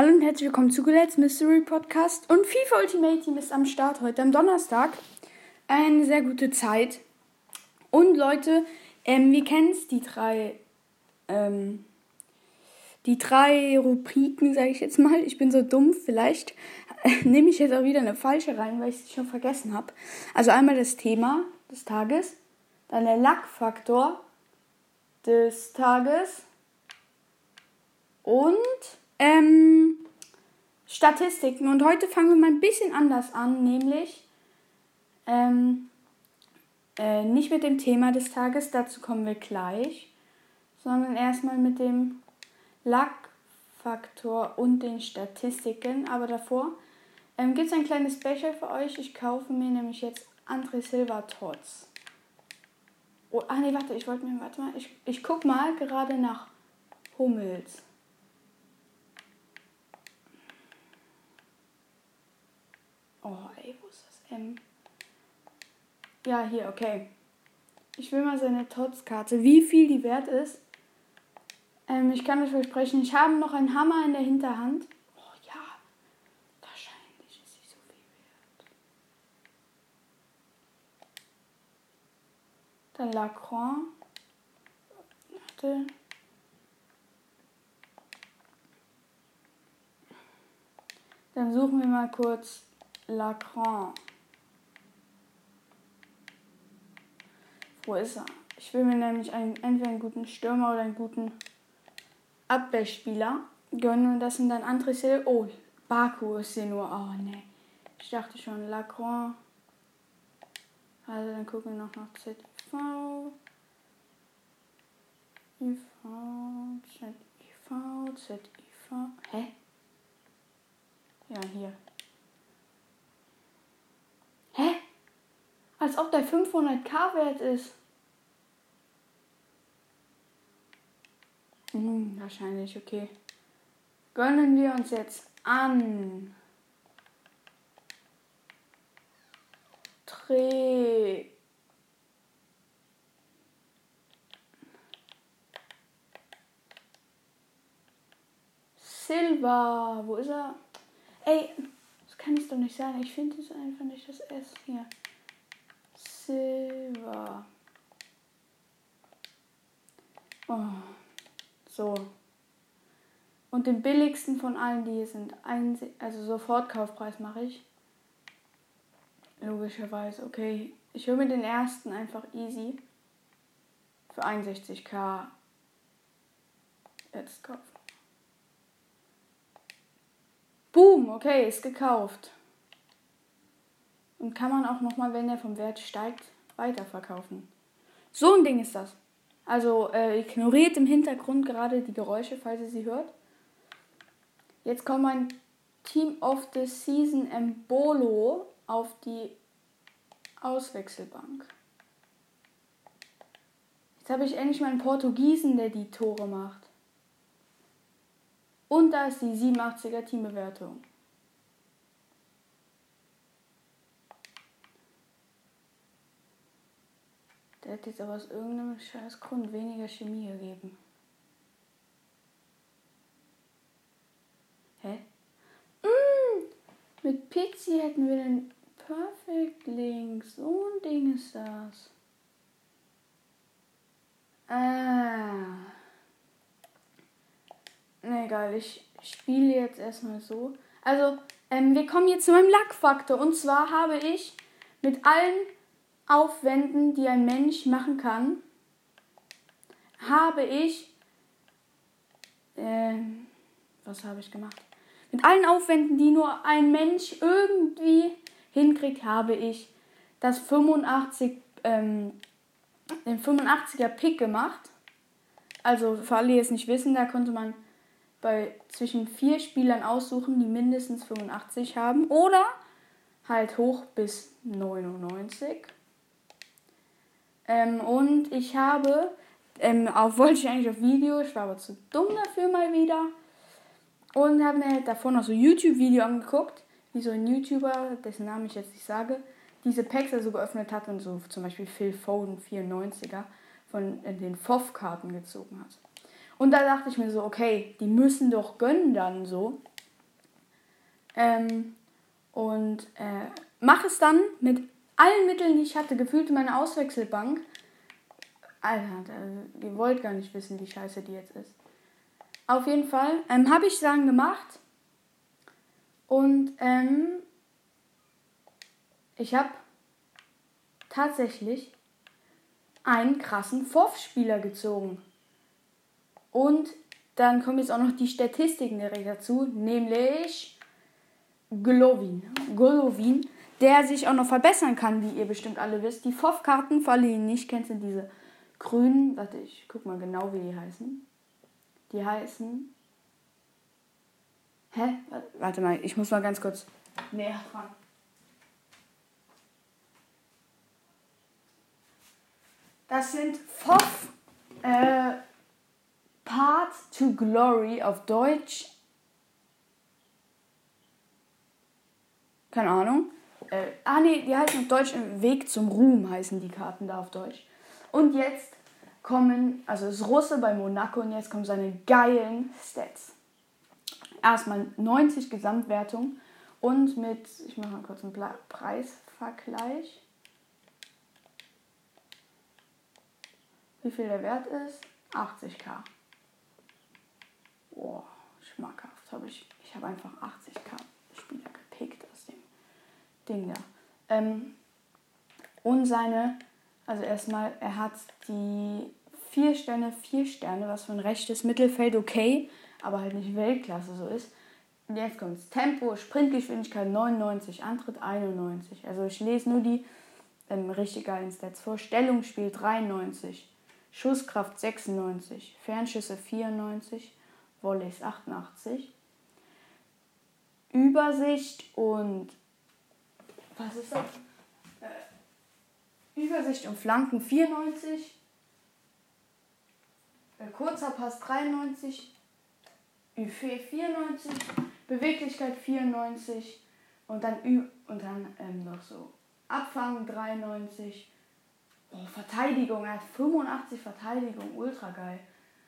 Hallo und herzlich willkommen zu Gulet's Mystery Podcast und FIFA Ultimate Team ist am Start heute am Donnerstag. Eine sehr gute Zeit. Und Leute, ähm, wir kennen es, die drei, ähm, die drei Rubriken, sage ich jetzt mal. Ich bin so dumm, vielleicht nehme ich jetzt auch wieder eine falsche rein, weil ich es schon vergessen habe. Also einmal das Thema des Tages, dann der Lackfaktor des Tages und ähm, Statistiken. Und heute fangen wir mal ein bisschen anders an, nämlich ähm, äh, nicht mit dem Thema des Tages, dazu kommen wir gleich, sondern erstmal mit dem Lackfaktor und den Statistiken. Aber davor ähm, gibt es ein kleines Special für euch. Ich kaufe mir nämlich jetzt André Silva Tots. Oh, ah nee, warte, ich wollte mir, warte mal, ich, ich guck mal gerade nach Hummels. Oh, ey, wo ist das M? Ja, hier, okay. Ich will mal seine Tots-Karte. Wie viel die wert ist? Ähm, ich kann euch versprechen, ich habe noch einen Hammer in der Hinterhand. Oh ja, wahrscheinlich ist sie so viel wert. Dann Lacroix. Warte. Dann suchen wir mal kurz Lacan. Wo ist er? Ich will mir nämlich einen, entweder einen guten Stürmer oder einen guten Abwehrspieler gönnen und das sind dann andere Sil Oh, Baku ist hier nur. Oh ne. Ich dachte schon, Lacroix. Also dann gucken wir noch nach ZIV. IV, ZIV, ZIV. Hä? Ja, hier. Als ob der 500k wert ist. Hm, wahrscheinlich, okay. Gönnen wir uns jetzt an. Dreh. Silva. Wo ist er? Ey, das kann ich doch nicht sagen. Ich finde es einfach nicht das S hier. Silber. Oh, so. Und den billigsten von allen, die hier sind, also Sofortkaufpreis mache ich. Logischerweise, okay. Ich hole mir den ersten einfach easy. Für 61k. Jetzt kaufen. Boom, okay, ist gekauft. Und kann man auch nochmal, wenn er vom Wert steigt, weiterverkaufen. So ein Ding ist das. Also äh, ignoriert im Hintergrund gerade die Geräusche, falls ihr sie hört. Jetzt kommt mein Team of the Season Embolo auf die Auswechselbank. Jetzt habe ich endlich meinen Portugiesen, der die Tore macht. Und da ist die 87er Teambewertung. Der hat jetzt aber aus irgendeinem scheiß Grund weniger Chemie gegeben. Hä? Mmh, mit Pixie hätten wir den Perfect Link. So ein Ding ist das. Ah. Na egal, ich spiele jetzt erstmal so. Also, ähm, wir kommen jetzt zu meinem Lackfaktor. Und zwar habe ich mit allen Aufwänden, die ein Mensch machen kann, habe ich. Äh, was habe ich gemacht? Mit allen Aufwänden, die nur ein Mensch irgendwie hinkriegt, habe ich das 85, ähm, den 85er Pick gemacht. Also für alle, die es nicht wissen, da konnte man bei zwischen vier Spielern aussuchen, die mindestens 85 haben oder halt hoch bis 99. Ähm, und ich habe, ähm, auch wollte ich eigentlich auf Video, ich war aber zu dumm dafür mal wieder. Und habe mir davor noch so YouTube-Video angeguckt, wie so ein YouTuber, dessen Namen ich jetzt nicht sage, diese Packs also geöffnet hat und so zum Beispiel Phil Foden 94er von äh, den FOF-Karten gezogen hat. Und da dachte ich mir so, okay, die müssen doch gönnen dann so. Ähm, und äh, mache es dann mit allen Mitteln, die ich hatte, gefühlt in meiner Auswechselbank. Alter, ihr wollt gar nicht wissen, wie scheiße die jetzt ist. Auf jeden Fall ähm, habe ich dann gemacht. Und ähm, ich habe tatsächlich einen krassen FOF-Spieler gezogen. Und dann kommen jetzt auch noch die Statistiken direkt dazu, nämlich Golovin. Golovin, der sich auch noch verbessern kann, wie ihr bestimmt alle wisst. Die FOF-Karten, für alle, die nicht kennt, sind diese grünen. Warte, ich guck mal genau, wie die heißen. Die heißen. Hä? Warte mal, ich muss mal ganz kurz näher dran. Das sind FOF äh, Path to Glory auf Deutsch. Keine Ahnung. Äh, ah nee, die heißen auf Deutsch Weg zum Ruhm heißen die Karten da auf Deutsch. Und jetzt kommen, also ist Russe bei Monaco und jetzt kommen seine geilen Stats. Erstmal 90 Gesamtwertung und mit, ich mache mal kurz einen Preisvergleich. wie viel der Wert ist? 80k. Boah, schmackhaft. Hab ich ich habe einfach 80k Spieler Ding da. Ähm, und seine, also erstmal, er hat die 4 Sterne, 4 Sterne, was für ein rechtes Mittelfeld okay, aber halt nicht Weltklasse so ist. Und jetzt kommt's. Tempo, Sprintgeschwindigkeit 99, Antritt 91. Also ich lese nur die ähm, richtig geilen Stats vor. Stellungsspiel 93. Schusskraft 96, Fernschüsse 94, Volleys 88. Übersicht und was ist das? Äh, Übersicht und Flanken 94. Äh, kurzer Pass 93. Ü4 94. Beweglichkeit 94. Und dann, Ü und dann ähm, noch so Abfangen 93. Oh, Verteidigung, er hat 85 Verteidigung, ultra geil.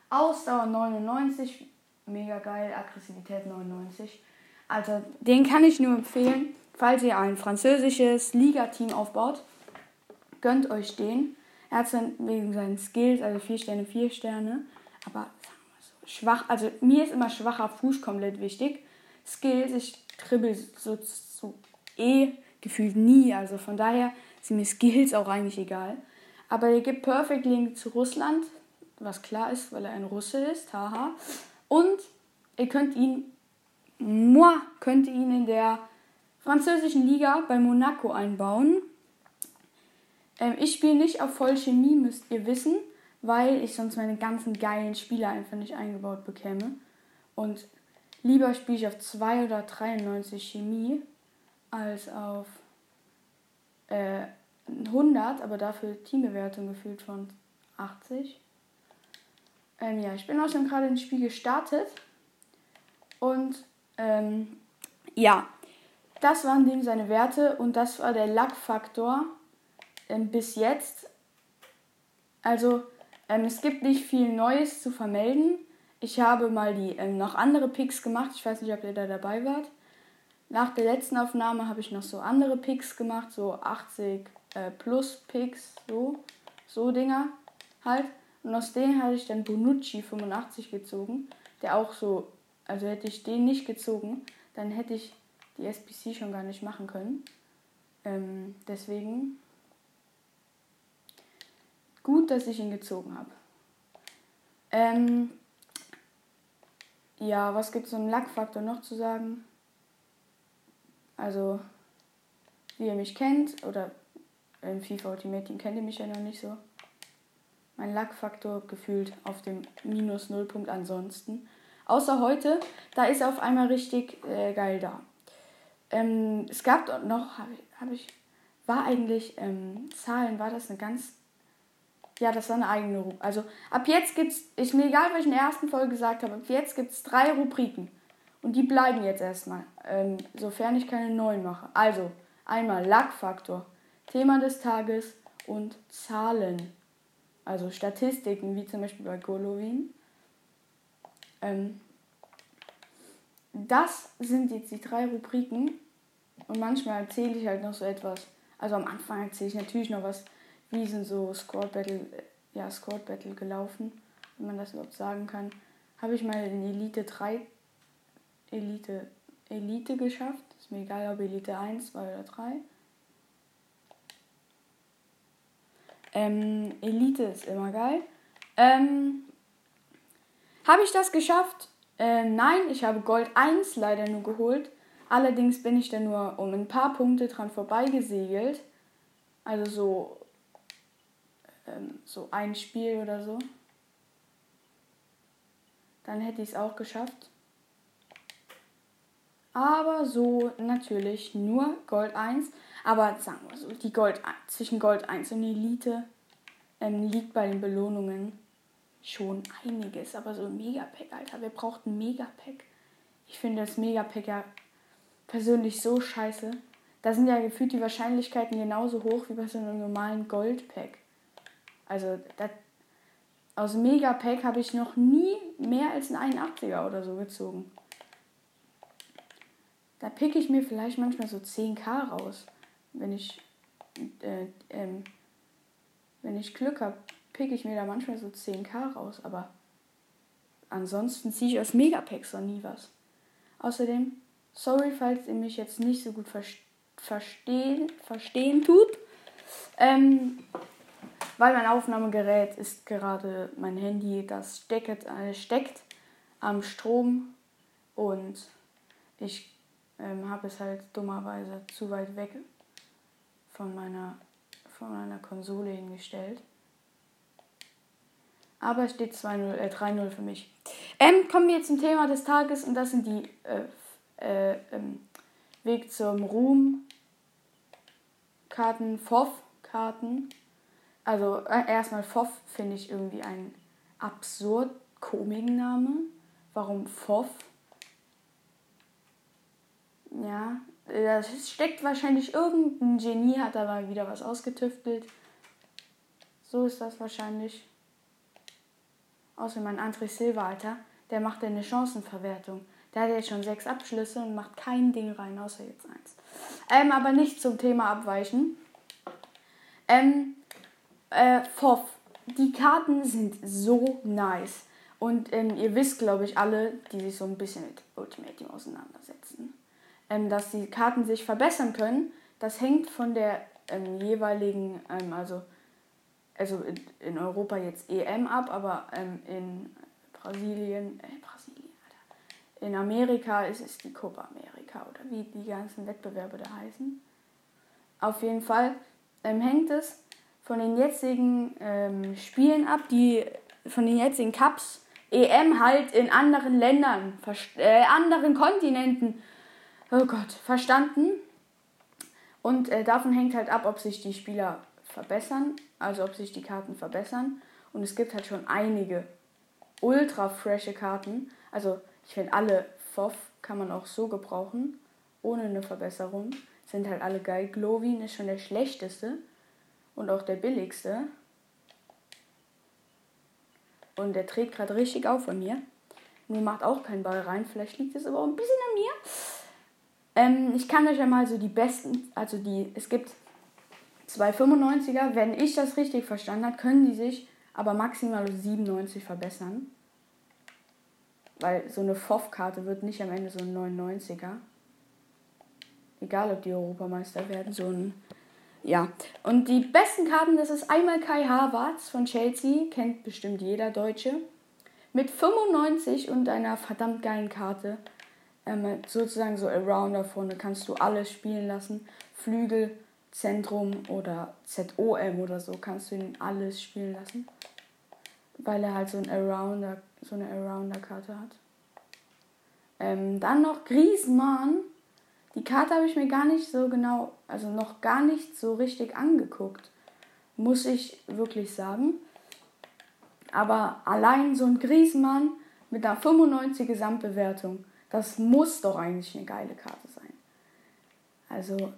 Ausdauer 99, mega geil. Aggressivität 99. Also, den kann ich nur empfehlen, falls ihr ein französisches Liga-Team aufbaut. Gönnt euch den. Er hat wegen seinen Skills, also 4 Sterne, 4 Sterne. Aber so, schwach, also mir ist immer schwacher Fuß komplett wichtig. Skills, ich dribbel so, so eh gefühlt nie. Also von daher sind mir Skills auch eigentlich egal. Aber er gibt Perfect Link zu Russland, was klar ist, weil er ein Russe ist, haha. Und ihr könnt ihn, moi, könnt ihn in der französischen Liga bei Monaco einbauen. Ähm, ich spiele nicht auf Vollchemie, müsst ihr wissen, weil ich sonst meine ganzen geilen Spieler einfach nicht eingebaut bekäme. Und lieber spiele ich auf 2 oder 93 Chemie als auf äh, 100, aber dafür Teambewertung gefühlt von 80. Ähm, ja, ich bin auch schon gerade ins Spiel gestartet. Und ähm, ja, das waren dem seine Werte und das war der Luck-Faktor ähm, bis jetzt. Also, ähm, es gibt nicht viel Neues zu vermelden. Ich habe mal die ähm, noch andere Picks gemacht. Ich weiß nicht, ob ihr da dabei wart. Nach der letzten Aufnahme habe ich noch so andere Picks gemacht, so 80 äh, Plus Picks, so, so Dinger halt. Und aus denen hatte ich dann Bonucci 85 gezogen, der auch so, also hätte ich den nicht gezogen, dann hätte ich die SPC schon gar nicht machen können. Ähm, deswegen gut, dass ich ihn gezogen habe. Ähm, ja, was gibt es im Lackfaktor noch zu sagen? Also, wie ihr mich kennt oder im FIFA Ultimate Team kennt ihr mich ja noch nicht so. Mein Lackfaktor gefühlt auf dem minus Nullpunkt ansonsten. Außer heute, da ist er auf einmal richtig äh, geil da. Ähm, es gab noch, habe ich, hab ich, war eigentlich ähm, Zahlen, war das eine ganz, ja, das war eine eigene Rubrik. Also ab jetzt gibt's, ist mir egal, was ich in der ersten Folge gesagt habe, ab jetzt gibt es drei Rubriken. Und die bleiben jetzt erstmal, ähm, sofern ich keine neuen mache. Also, einmal Lackfaktor. Thema des Tages und Zahlen. Also Statistiken, wie zum Beispiel bei Golovin. Ähm, das sind jetzt die drei Rubriken. Und manchmal erzähle ich halt noch so etwas. Also am Anfang erzähle ich natürlich noch was, wie sind so Squad Battle, ja, Squad Battle gelaufen, wenn man das überhaupt sagen kann. Habe ich mal in Elite 3 Elite, Elite geschafft. Ist mir egal, ob Elite 1, 2 oder 3. Ähm, Elite ist immer geil. Ähm, habe ich das geschafft? Äh, nein, ich habe Gold 1 leider nur geholt. Allerdings bin ich da nur um ein paar Punkte dran vorbeigesegelt. Also so, ähm, so ein Spiel oder so. Dann hätte ich es auch geschafft. Aber so natürlich nur Gold 1. Aber sagen wir so, die Gold zwischen Gold 1 und Elite ähm, liegt bei den Belohnungen schon einiges. Aber so ein Megapack, Alter, wer braucht ein Megapack? Ich finde das Megapack ja persönlich so scheiße. Da sind ja gefühlt die Wahrscheinlichkeiten genauso hoch wie bei so einem normalen Goldpack. Also das, aus Megapack habe ich noch nie mehr als ein 81er oder so gezogen. Da picke ich mir vielleicht manchmal so 10k raus, wenn ich, äh, ähm, wenn ich Glück habe picke ich mir da manchmal so 10k raus, aber ansonsten ziehe ich aus Megapacks noch nie was. Außerdem, sorry, falls ihr mich jetzt nicht so gut ver verstehen, verstehen tut, ähm, weil mein Aufnahmegerät ist gerade mein Handy, das steckt, äh, steckt am Strom und ich ähm, habe es halt dummerweise zu weit weg von meiner, von meiner Konsole hingestellt. Aber es steht 2-0, äh, 3-0 für mich. Ähm, kommen wir zum Thema des Tages und das sind die äh, äh, ähm, Weg zum Ruhm Karten, FOF-Karten. Also äh, erstmal FOF finde ich irgendwie ein absurd komischen Name. Warum FOF? Ja, das steckt wahrscheinlich irgendein Genie, hat da mal wieder was ausgetüftelt. So ist das wahrscheinlich. Außer mein André Silva, Alter, der macht eine Chancenverwertung. Der hat jetzt schon sechs Abschlüsse und macht kein Ding rein, außer jetzt eins. Ähm, aber nicht zum Thema abweichen. Ähm, äh, FOF. Die Karten sind so nice. Und ähm, ihr wisst, glaube ich, alle, die sich so ein bisschen mit Ultimate Team auseinandersetzen, ähm, dass die Karten sich verbessern können. Das hängt von der ähm, jeweiligen, ähm, also also in, in Europa jetzt EM ab, aber ähm, in Brasilien, äh, Brasilien. In Amerika ist es die Copa America oder wie die ganzen Wettbewerbe da heißen. Auf jeden Fall ähm, hängt es von den jetzigen ähm, Spielen ab, die von den jetzigen Cups, EM halt in anderen Ländern, äh, anderen Kontinenten, oh Gott, verstanden. Und äh, davon hängt halt ab, ob sich die Spieler verbessern, also ob sich die Karten verbessern. Und es gibt halt schon einige ultra frische Karten. Also ich finde alle FOF kann man auch so gebrauchen, ohne eine Verbesserung. Sind halt alle geil. Glowin ist schon der schlechteste und auch der billigste. Und der dreht gerade richtig auf von mir. Nur macht auch keinen Ball rein. Vielleicht liegt es aber auch ein bisschen an mir. Ähm, ich kann euch ja mal so die besten, also die, es gibt Zwei 95er, wenn ich das richtig verstanden habe, können die sich aber maximal 97 verbessern. Weil so eine FOF-Karte wird nicht am Ende so ein 99er. Egal, ob die Europameister werden, so ein. Ja. Und die besten Karten, das ist einmal Kai Havertz von Chelsea, kennt bestimmt jeder Deutsche. Mit 95 und einer verdammt geilen Karte. Ähm, sozusagen so Arounder vorne kannst du alles spielen lassen. Flügel, Zentrum oder ZOM oder so kannst du ihn alles spielen lassen. Weil er halt so, ein Arounder, so eine Arounder-Karte hat. Ähm, dann noch Griezmann. Die Karte habe ich mir gar nicht so genau, also noch gar nicht so richtig angeguckt. Muss ich wirklich sagen. Aber allein so ein Griezmann mit einer 95 Gesamtbewertung, das muss doch eigentlich eine geile Karte sein. Also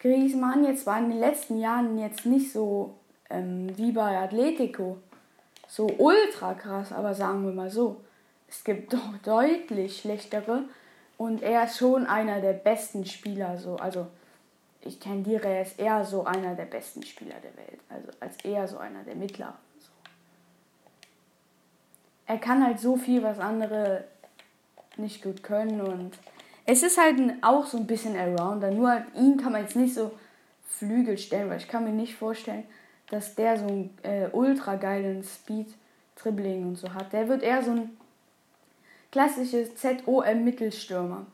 Griezmann jetzt war in den letzten Jahren jetzt nicht so ähm, wie bei Atletico so ultra krass, aber sagen wir mal so, es gibt doch deutlich schlechtere und er ist schon einer der besten Spieler. So. Also ich tendiere, er ist eher so einer der besten Spieler der Welt. Also als eher so einer der mittleren. So. Er kann halt so viel, was andere nicht gut können und es ist halt auch so ein bisschen Arounder. Nur ihn kann man jetzt nicht so Flügel stellen, weil ich kann mir nicht vorstellen, dass der so einen äh, ultra geilen Speed, Dribbling und so hat. Der wird eher so ein klassisches ZOM-Mittelstürmer.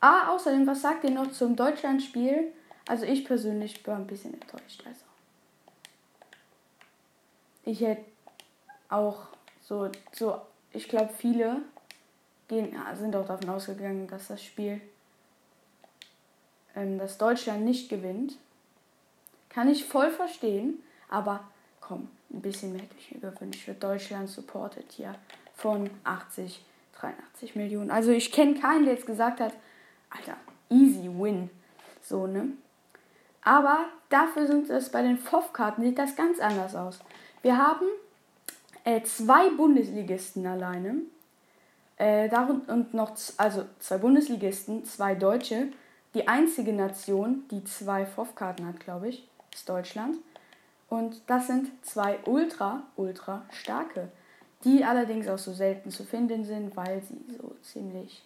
Ah, außerdem, was sagt ihr noch zum Deutschlandspiel? Also ich persönlich war ein bisschen enttäuscht. Also ich hätte auch so, so ich glaube viele gehen, sind auch davon ausgegangen, dass das Spiel, ähm, dass Deutschland nicht gewinnt. Kann ich voll verstehen, aber komm, ein bisschen mehr hätte ich mir gewünscht. Für Deutschland supportet hier von 80, 83 Millionen. Also ich kenne keinen, der jetzt gesagt hat, Alter, easy win. So, ne? Aber dafür sind es bei den FOF-Karten, sieht das ganz anders aus. Wir haben äh, zwei Bundesligisten alleine. Äh, darum, und noch also zwei Bundesligisten, zwei Deutsche. Die einzige Nation, die zwei FOF-Karten hat, glaube ich ist Deutschland. Und das sind zwei ultra, ultra starke, die allerdings auch so selten zu finden sind, weil sie so ziemlich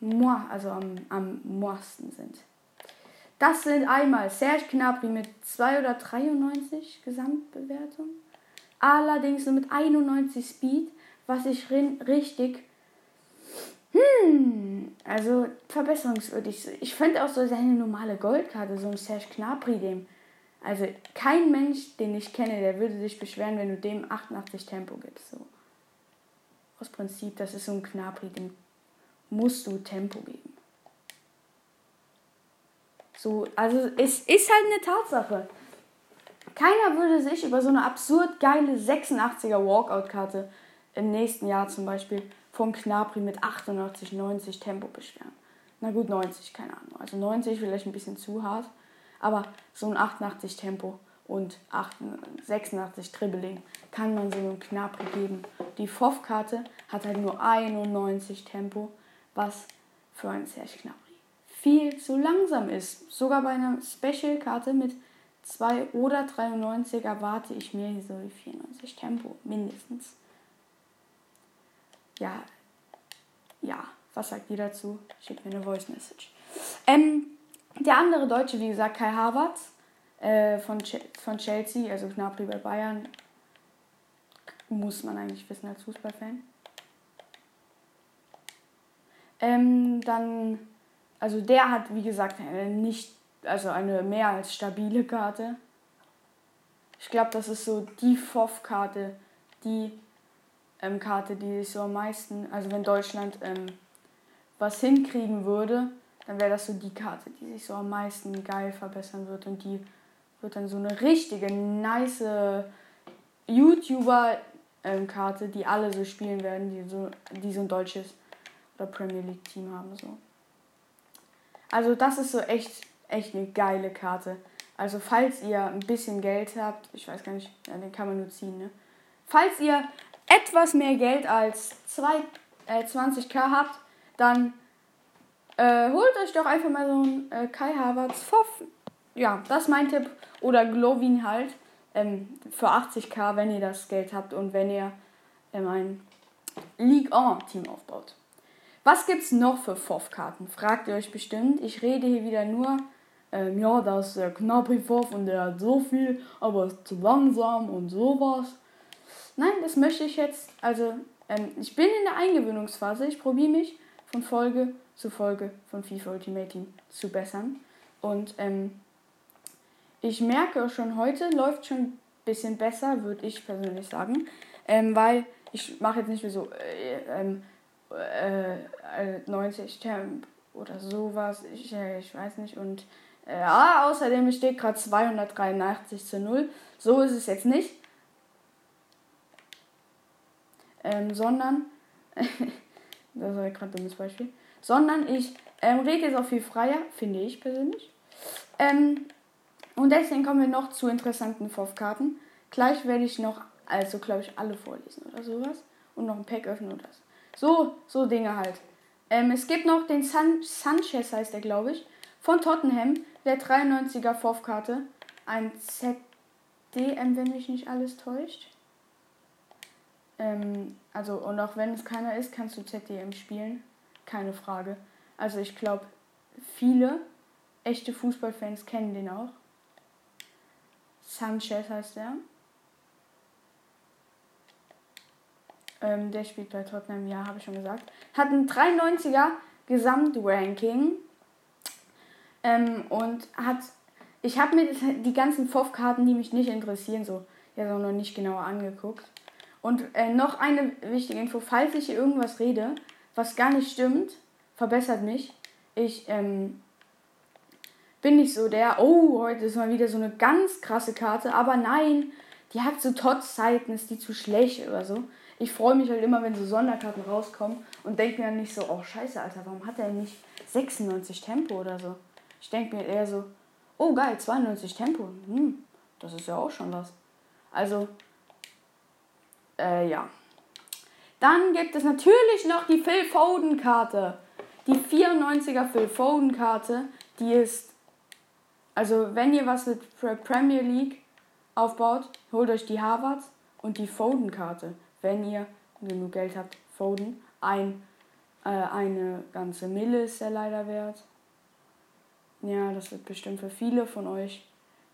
moi, also am, am moisten sind. Das sind einmal Serge Gnabry mit 2 oder 93 Gesamtbewertung. Allerdings nur mit 91 Speed, was ich richtig hm, also verbesserungswürdig. Ich finde auch so seine normale Goldkarte, so ein Serge Gnabry, dem also kein Mensch, den ich kenne, der würde sich beschweren, wenn du dem 88 Tempo gibst. So. Aus Prinzip, das ist so ein Knabri, dem musst du Tempo geben. So, also es ist halt eine Tatsache. Keiner würde sich über so eine absurd geile 86er Walkout-Karte im nächsten Jahr zum Beispiel von Knabri mit 88, 90 Tempo beschweren. Na gut, 90, keine Ahnung. Also 90 vielleicht ein bisschen zu hart. Aber so ein 88 Tempo und 86 Dribbling kann man so einem knapp geben. Die FOF-Karte hat halt nur 91 Tempo, was für einen Serge Gnabry viel zu langsam ist. Sogar bei einer Special-Karte mit 2 oder 93 erwarte ich mir so 94 Tempo mindestens. Ja, ja, was sagt ihr dazu? Schickt mir eine Voice Message. Ähm, der andere Deutsche, wie gesagt, Kai Havertz äh, von, Ch von Chelsea, also Gnabry bei Bayern, muss man eigentlich wissen als Fußballfan. Ähm, dann, also der hat, wie gesagt, eine nicht, also eine mehr als stabile Karte. Ich glaube, das ist so die FOF-Karte, die ähm, Karte, die sich so am meisten, also wenn Deutschland ähm, was hinkriegen würde, dann wäre das so die Karte, die sich so am meisten geil verbessern wird und die wird dann so eine richtige, nice YouTuber-Karte, ähm, die alle so spielen werden, die so, die so ein deutsches oder Premier League-Team haben. So. Also das ist so echt, echt eine geile Karte. Also falls ihr ein bisschen Geld habt, ich weiß gar nicht, ja, den kann man nur ziehen, ne? Falls ihr etwas mehr Geld als 2, äh, 20k habt, dann äh, holt euch doch einfach mal so ein äh, Kai Havertz Foff. Ja, das ist mein Tipp. Oder Glowin halt. Ähm, für 80k, wenn ihr das Geld habt und wenn ihr ähm, ein League 1 Team aufbaut. Was gibt's noch für Foff-Karten? Fragt ihr euch bestimmt. Ich rede hier wieder nur, ähm, ja, das ist der Knabri Foff und der hat so viel, aber ist zu langsam und sowas. Nein, das möchte ich jetzt. Also, ähm, ich bin in der Eingewöhnungsphase. Ich probiere mich von Folge zu Folge von FIFA Ultimate Team zu bessern. Und ähm, ich merke schon heute, läuft schon ein bisschen besser, würde ich persönlich sagen. Ähm, weil ich mache jetzt nicht mehr so äh, äh, 90 äh, Temp oder sowas. Ich, äh, ich weiß nicht. Und äh, ah, außerdem steht gerade 283 zu 0. So ist es jetzt nicht. Ähm, sondern, das war gerade ein dummes Beispiel sondern ich ähm, rede jetzt auch viel freier, finde ich persönlich. Ähm, und deswegen kommen wir noch zu interessanten FOF-Karten. Gleich werde ich noch, also glaube ich, alle vorlesen oder sowas. Und noch ein Pack öffnen oder So, so Dinge halt. Ähm, es gibt noch den San Sanchez, heißt der, glaube ich, von Tottenham, der 93er FOF-Karte. Ein ZDM, wenn mich nicht alles täuscht. Ähm, also, und auch wenn es keiner ist, kannst du ZDM spielen. Keine Frage. Also, ich glaube, viele echte Fußballfans kennen den auch. Sanchez heißt er. Ähm, der spielt bei Tottenham, ja, habe ich schon gesagt. Hat ein 93er Gesamtranking. Ähm, und hat. Ich habe mir die ganzen FOF-Karten, die mich nicht interessieren, so ja, so noch nicht genauer angeguckt. Und äh, noch eine wichtige Info, falls ich hier irgendwas rede, was gar nicht stimmt, verbessert mich. Ich ähm, bin nicht so der, oh, heute ist mal wieder so eine ganz krasse Karte, aber nein, die hat so Tots-Zeiten, ist die zu schlecht oder so ich freue mich halt immer, wenn so Sonderkarten rauskommen und denke mir dann nicht so, oh scheiße, Alter, warum hat er nicht 96 Tempo oder so? Ich denke mir eher so, oh geil, 92 Tempo, hm, das ist ja auch schon was. Also, äh, ja. Dann gibt es natürlich noch die Phil Foden Karte. Die 94er Phil Foden Karte, die ist, also wenn ihr was mit Premier League aufbaut, holt euch die Harvard und die Foden Karte wenn ihr genug Geld habt, Foden. Ein, äh, eine ganze Mille ist er leider wert. Ja, das wird bestimmt für viele von euch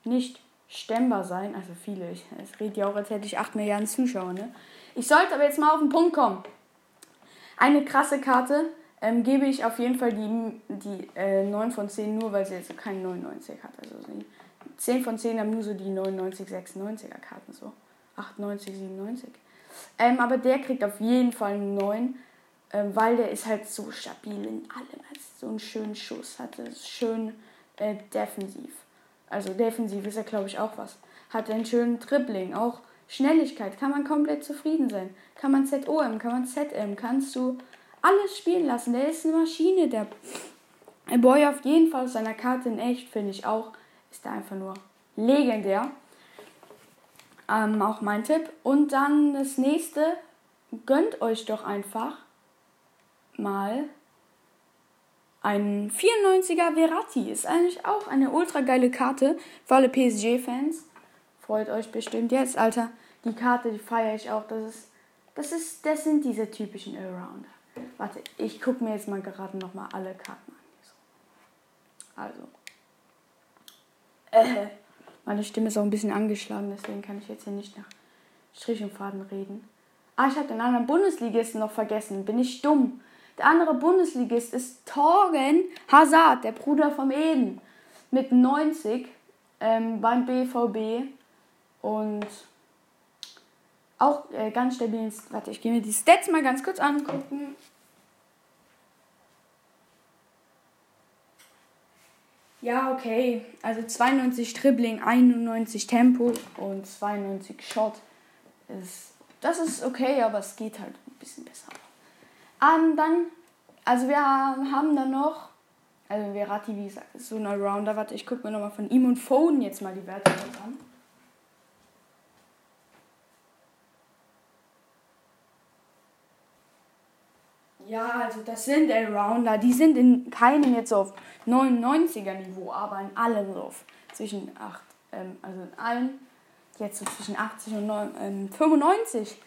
nicht stemmbar sein. Also viele, ich, es redet ja auch, als hätte ich 8 Milliarden Zuschauer. Ne? Ich sollte aber jetzt mal auf den Punkt kommen. Eine krasse Karte ähm, gebe ich auf jeden Fall die, die äh, 9 von 10 nur, weil sie jetzt keinen 99 hat. Also 10 von 10 haben nur so die 99, 96er Karten so. 98, 97. Ähm, aber der kriegt auf jeden Fall einen 9, ähm, weil der ist halt so stabil in allem. Hat so einen schönen Schuss, hat es schön äh, defensiv. Also defensiv ist er, glaube ich, auch was. Hat einen schönen Dribbling, auch Schnelligkeit, kann man komplett zufrieden sein. Kann man ZOM, kann man ZM, kannst du alles spielen lassen. Der ist eine Maschine, der Boy auf jeden Fall auf seiner Karte in echt, finde ich auch, ist da einfach nur legendär. Ähm, auch mein Tipp. Und dann das nächste, gönnt euch doch einfach mal ein 94er Verratti. Ist eigentlich auch eine ultra geile Karte für alle PSG-Fans. Freut euch bestimmt jetzt, Alter. Die Karte, die feiere ich auch. Das ist, das ist, das sind diese typischen Allrounder. Warte, ich gucke mir jetzt mal gerade nochmal alle Karten an. Also. Äh. Meine Stimme ist auch ein bisschen angeschlagen, deswegen kann ich jetzt hier nicht nach Strich und Faden reden. Ah, ich habe den anderen Bundesligisten noch vergessen. Bin ich dumm? Der andere Bundesligist ist Torgen Hazard, der Bruder vom Eden. Mit 90 ähm, beim BVB. Und auch äh, ganz stabil. Warte, ich gehe mir die Stats mal ganz kurz angucken. Ja, okay. Also 92 Dribbling, 91 Tempo und 92 Shot. Das ist okay, aber es geht halt ein bisschen besser. Ähm, dann, also wir haben dann noch, also Verratti, wie gesagt, ist so ein Allrounder. Warte, ich gucke mir nochmal von ihm und Foden jetzt mal die Werte an. Ja, also das sind Allrounder. Die sind in keinem jetzt auf 99er Niveau, aber in allem so auf zwischen 8, ähm, also in allen jetzt so zwischen 80 und 9, ähm, 95.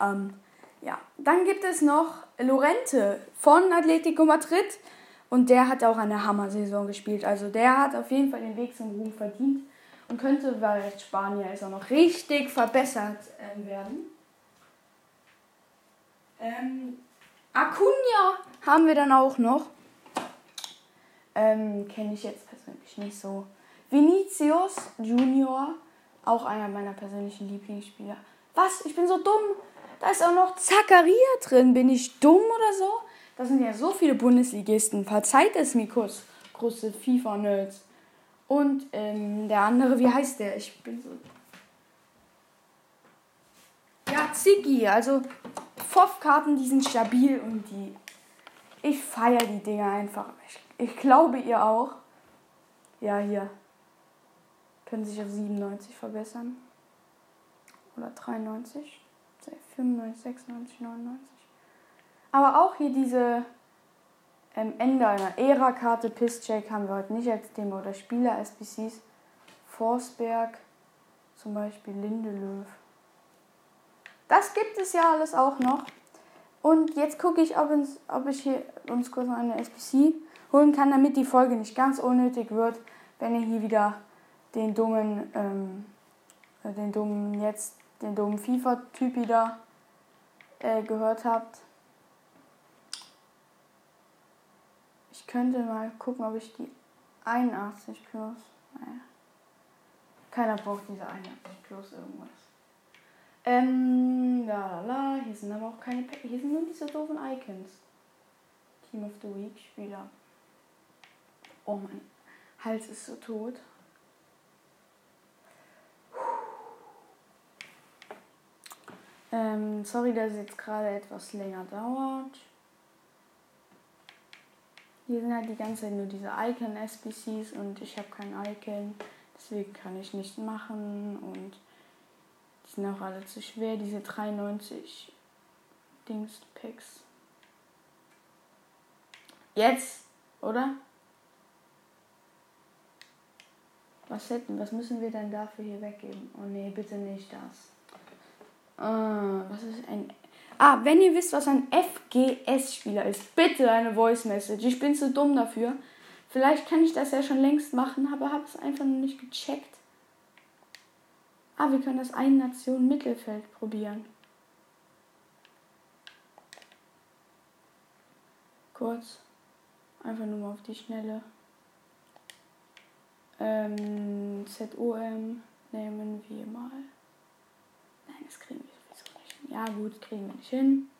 Ähm, ja, dann gibt es noch Lorente von Atletico Madrid und der hat auch eine Hammer-Saison gespielt. Also der hat auf jeden Fall den Weg zum Ruhm verdient und könnte, weil Spanier ist auch noch richtig verbessert äh, werden. Ähm, Acuna haben wir dann auch noch. Ähm, Kenne ich jetzt persönlich nicht so. Vinicius Junior, auch einer meiner persönlichen Lieblingsspieler. Was? Ich bin so dumm. Da ist auch noch Zakaria drin. Bin ich dumm oder so? Das sind ja so viele Bundesligisten. Verzeiht es mir kurz, große FIFA-Nerds. Und ähm, der andere, wie heißt der? Ich bin so. Ja, Ziggy. Also FOF-Karten, die sind stabil und die. Ich feiere die Dinger einfach. Ich, ich glaube, ihr auch. Ja, hier. Können sich auf 97 verbessern. Oder 93. 95, 96, 99. Aber auch hier diese ähm, Ende einer Ära-Karte, Pisscheck haben wir heute nicht als Thema oder Spieler-SBCs. Forsberg, zum Beispiel Lindelöw. Das gibt es ja alles auch noch. Und jetzt gucke ich, ob, uns, ob ich hier uns kurz noch eine SPC holen kann, damit die Folge nicht ganz unnötig wird, wenn ihr hier wieder den dummen, ähm, äh, den dummen jetzt, den dummen FIFA-Typ wieder äh, gehört habt. Ich könnte mal gucken, ob ich die 81 plus. Naja. Keiner braucht diese 81 plus irgendwas. Ähm, la la la. Hier sind aber auch keine. Hier sind nur diese doofen Icons. Team of the Week Spieler. Oh mein Hals ist so tot. Ähm, sorry, dass es jetzt gerade etwas länger dauert. Hier sind halt die ganze Zeit nur diese Icon-SBCs und ich habe kein Icon. Deswegen kann ich nicht machen und die sind auch alle zu schwer, diese 93 Dings-Packs. Jetzt, oder? Was hätten, was müssen wir denn dafür hier weggeben? Oh nee, bitte nicht das. Ah, was ist ein. Ah, wenn ihr wisst, was ein FGS-Spieler ist, bitte eine Voice Message. Ich bin zu dumm dafür. Vielleicht kann ich das ja schon längst machen, aber habe es einfach noch nicht gecheckt. Ah, wir können das Ein-Nation Mittelfeld probieren. Kurz. Einfach nur mal auf die Schnelle. Ähm, ZOM nehmen wir mal. Das kriegen wir sowieso nicht hin. Ja, gut, kriegen wir nicht hin.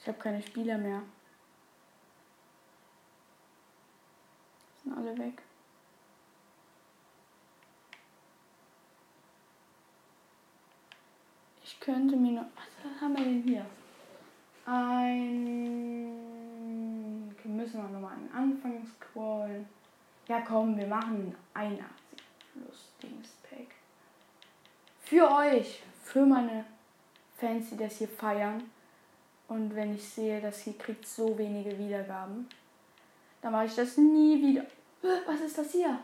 Ich habe keine Spieler mehr. Sind alle weg. Ich könnte mir noch. Was haben wir denn hier? Ein. Müssen wir nochmal an den Anfang scrollen. Ja, komm, wir machen 81 plus Dingspack. Für euch, für meine Fans, die das hier feiern. Und wenn ich sehe, das hier kriegt so wenige Wiedergaben, dann mache ich das nie wieder. Was ist das hier?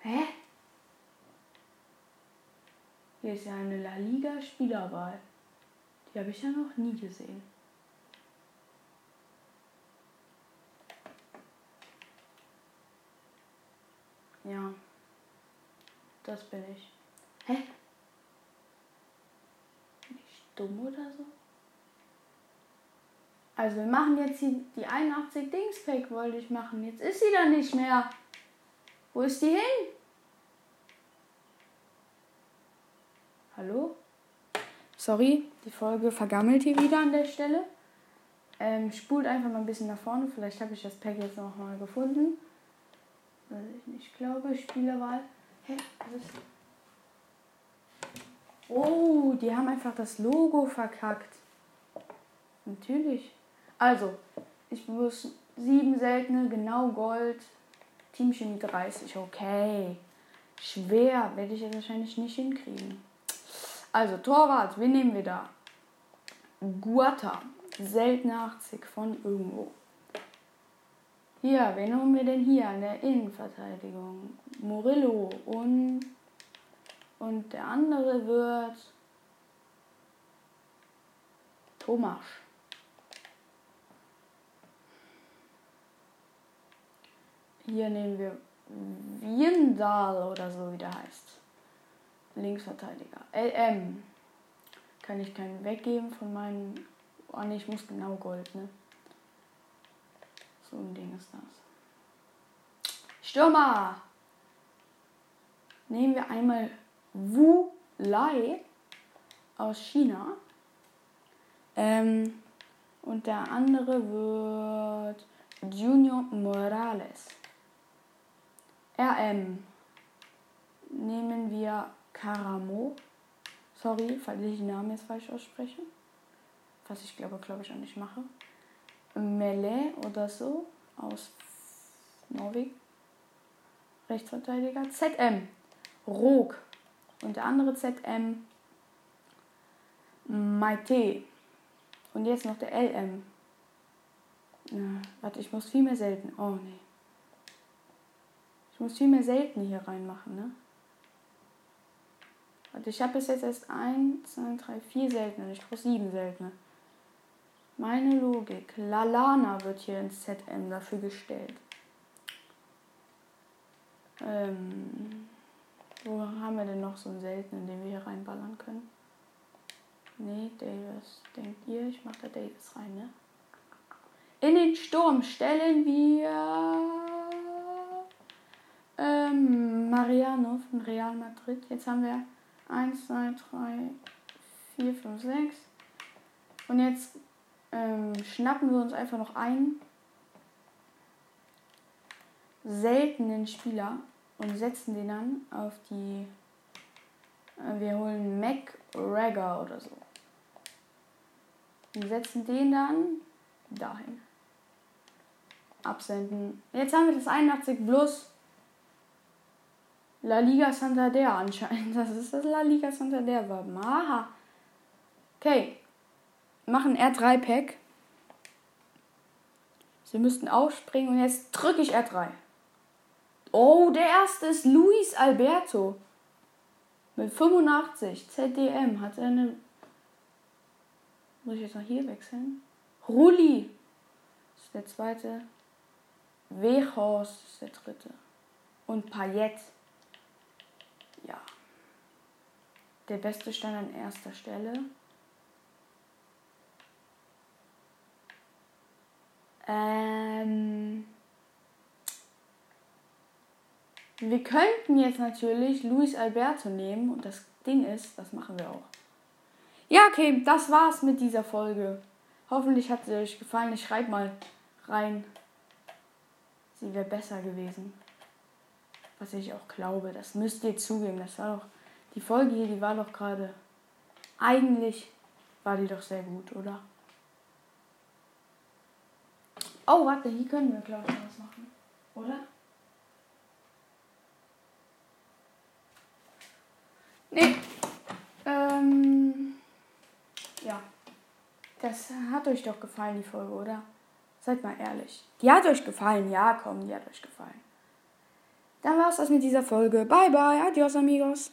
Hä? Hier ist ja eine La Liga Spielerwahl. Die habe ich ja noch nie gesehen. Ja. Das bin ich. Hä? Bin ich dumm oder so? Also wir machen jetzt die, die 81 Dings Pack wollte ich machen. Jetzt ist sie da nicht mehr. Wo ist die hin? Hallo? Sorry, die Folge vergammelt hier wieder an der Stelle. Ähm, spult einfach mal ein bisschen nach vorne. Vielleicht habe ich das Pack jetzt noch mal gefunden. Weil ich nicht glaube. Spielerwahl. Oh, die haben einfach das Logo verkackt. Natürlich. Also, ich muss sieben seltene, genau Gold. Teamchemie 30, okay. Schwer, werde ich ja wahrscheinlich nicht hinkriegen. Also, Torwart, wen nehmen wir da? Guata, seltene 80 von irgendwo. Hier, wen haben wir denn hier in der Innenverteidigung? Murillo und, und der andere wird Thomas. Hier nehmen wir Wiendal oder so, wie der heißt. Linksverteidiger. LM. Kann ich keinen weggeben von meinen. Oh ne, ich muss genau Gold, ne? So ein Ding ist das. Stürmer! Nehmen wir einmal Wu Lai aus China. Ähm, und der andere wird Junior Morales. RM nehmen wir Karamo. Sorry, falls ich den Namen jetzt falsch ausspreche. Was ich glaube, glaube ich auch nicht mache. Mele oder so aus Norwegen. Rechtsverteidiger. ZM. Rog. Und der andere ZM Maite. Und jetzt noch der LM. Na, warte, ich muss viel mehr selten. Oh nee. Ich muss viel mehr selten hier reinmachen, ne? Warte, ich habe bis jetzt erst 1, 2, 3, 4 seltene. Ich brauche 7 seltene. Meine Logik. Lalana wird hier ins ZM dafür gestellt. Ähm, wo haben wir denn noch so einen seltenen, den wir hier reinballern können? Nee, Davis. Denkt ihr, ich mache da Davis rein, ne? In den Sturm stellen wir ähm, Mariano von Real Madrid. Jetzt haben wir 1, 2, 3, 4, 5, 6. Und jetzt ähm, schnappen wir uns einfach noch einen seltenen Spieler und setzen den dann auf die. Äh, wir holen Mac Ragger oder so. Und setzen den dann dahin. Absenden. Jetzt haben wir das 81 plus La Liga Santander anscheinend. Das ist das La Liga Santander Wappen. Aha. Okay. Machen R3-Pack. Sie müssten aufspringen und jetzt drücke ich R3. Oh, der erste ist Luis Alberto. Mit 85. ZDM. Hat er eine. Muss ich jetzt noch hier wechseln? Rulli. Das ist der zweite. Wehorst ist der dritte. Und Payet. Ja. Der beste stand an erster Stelle. Wir könnten jetzt natürlich Luis Alberto nehmen und das Ding ist, das machen wir auch. Ja, okay, das war's mit dieser Folge. Hoffentlich hat sie euch gefallen. Ich schreibe mal rein. Sie wäre besser gewesen. Was ich auch glaube. Das müsst ihr zugeben. Das war doch. Die Folge hier, die war doch gerade. Eigentlich war die doch sehr gut, oder? Oh, warte, hier können wir, glaube ich, was machen. Oder? Nee. Ähm. Ja. Das hat euch doch gefallen, die Folge, oder? Seid mal ehrlich. Die hat euch gefallen, ja, komm, die hat euch gefallen. Dann war's das mit dieser Folge. Bye, bye, adios, amigos.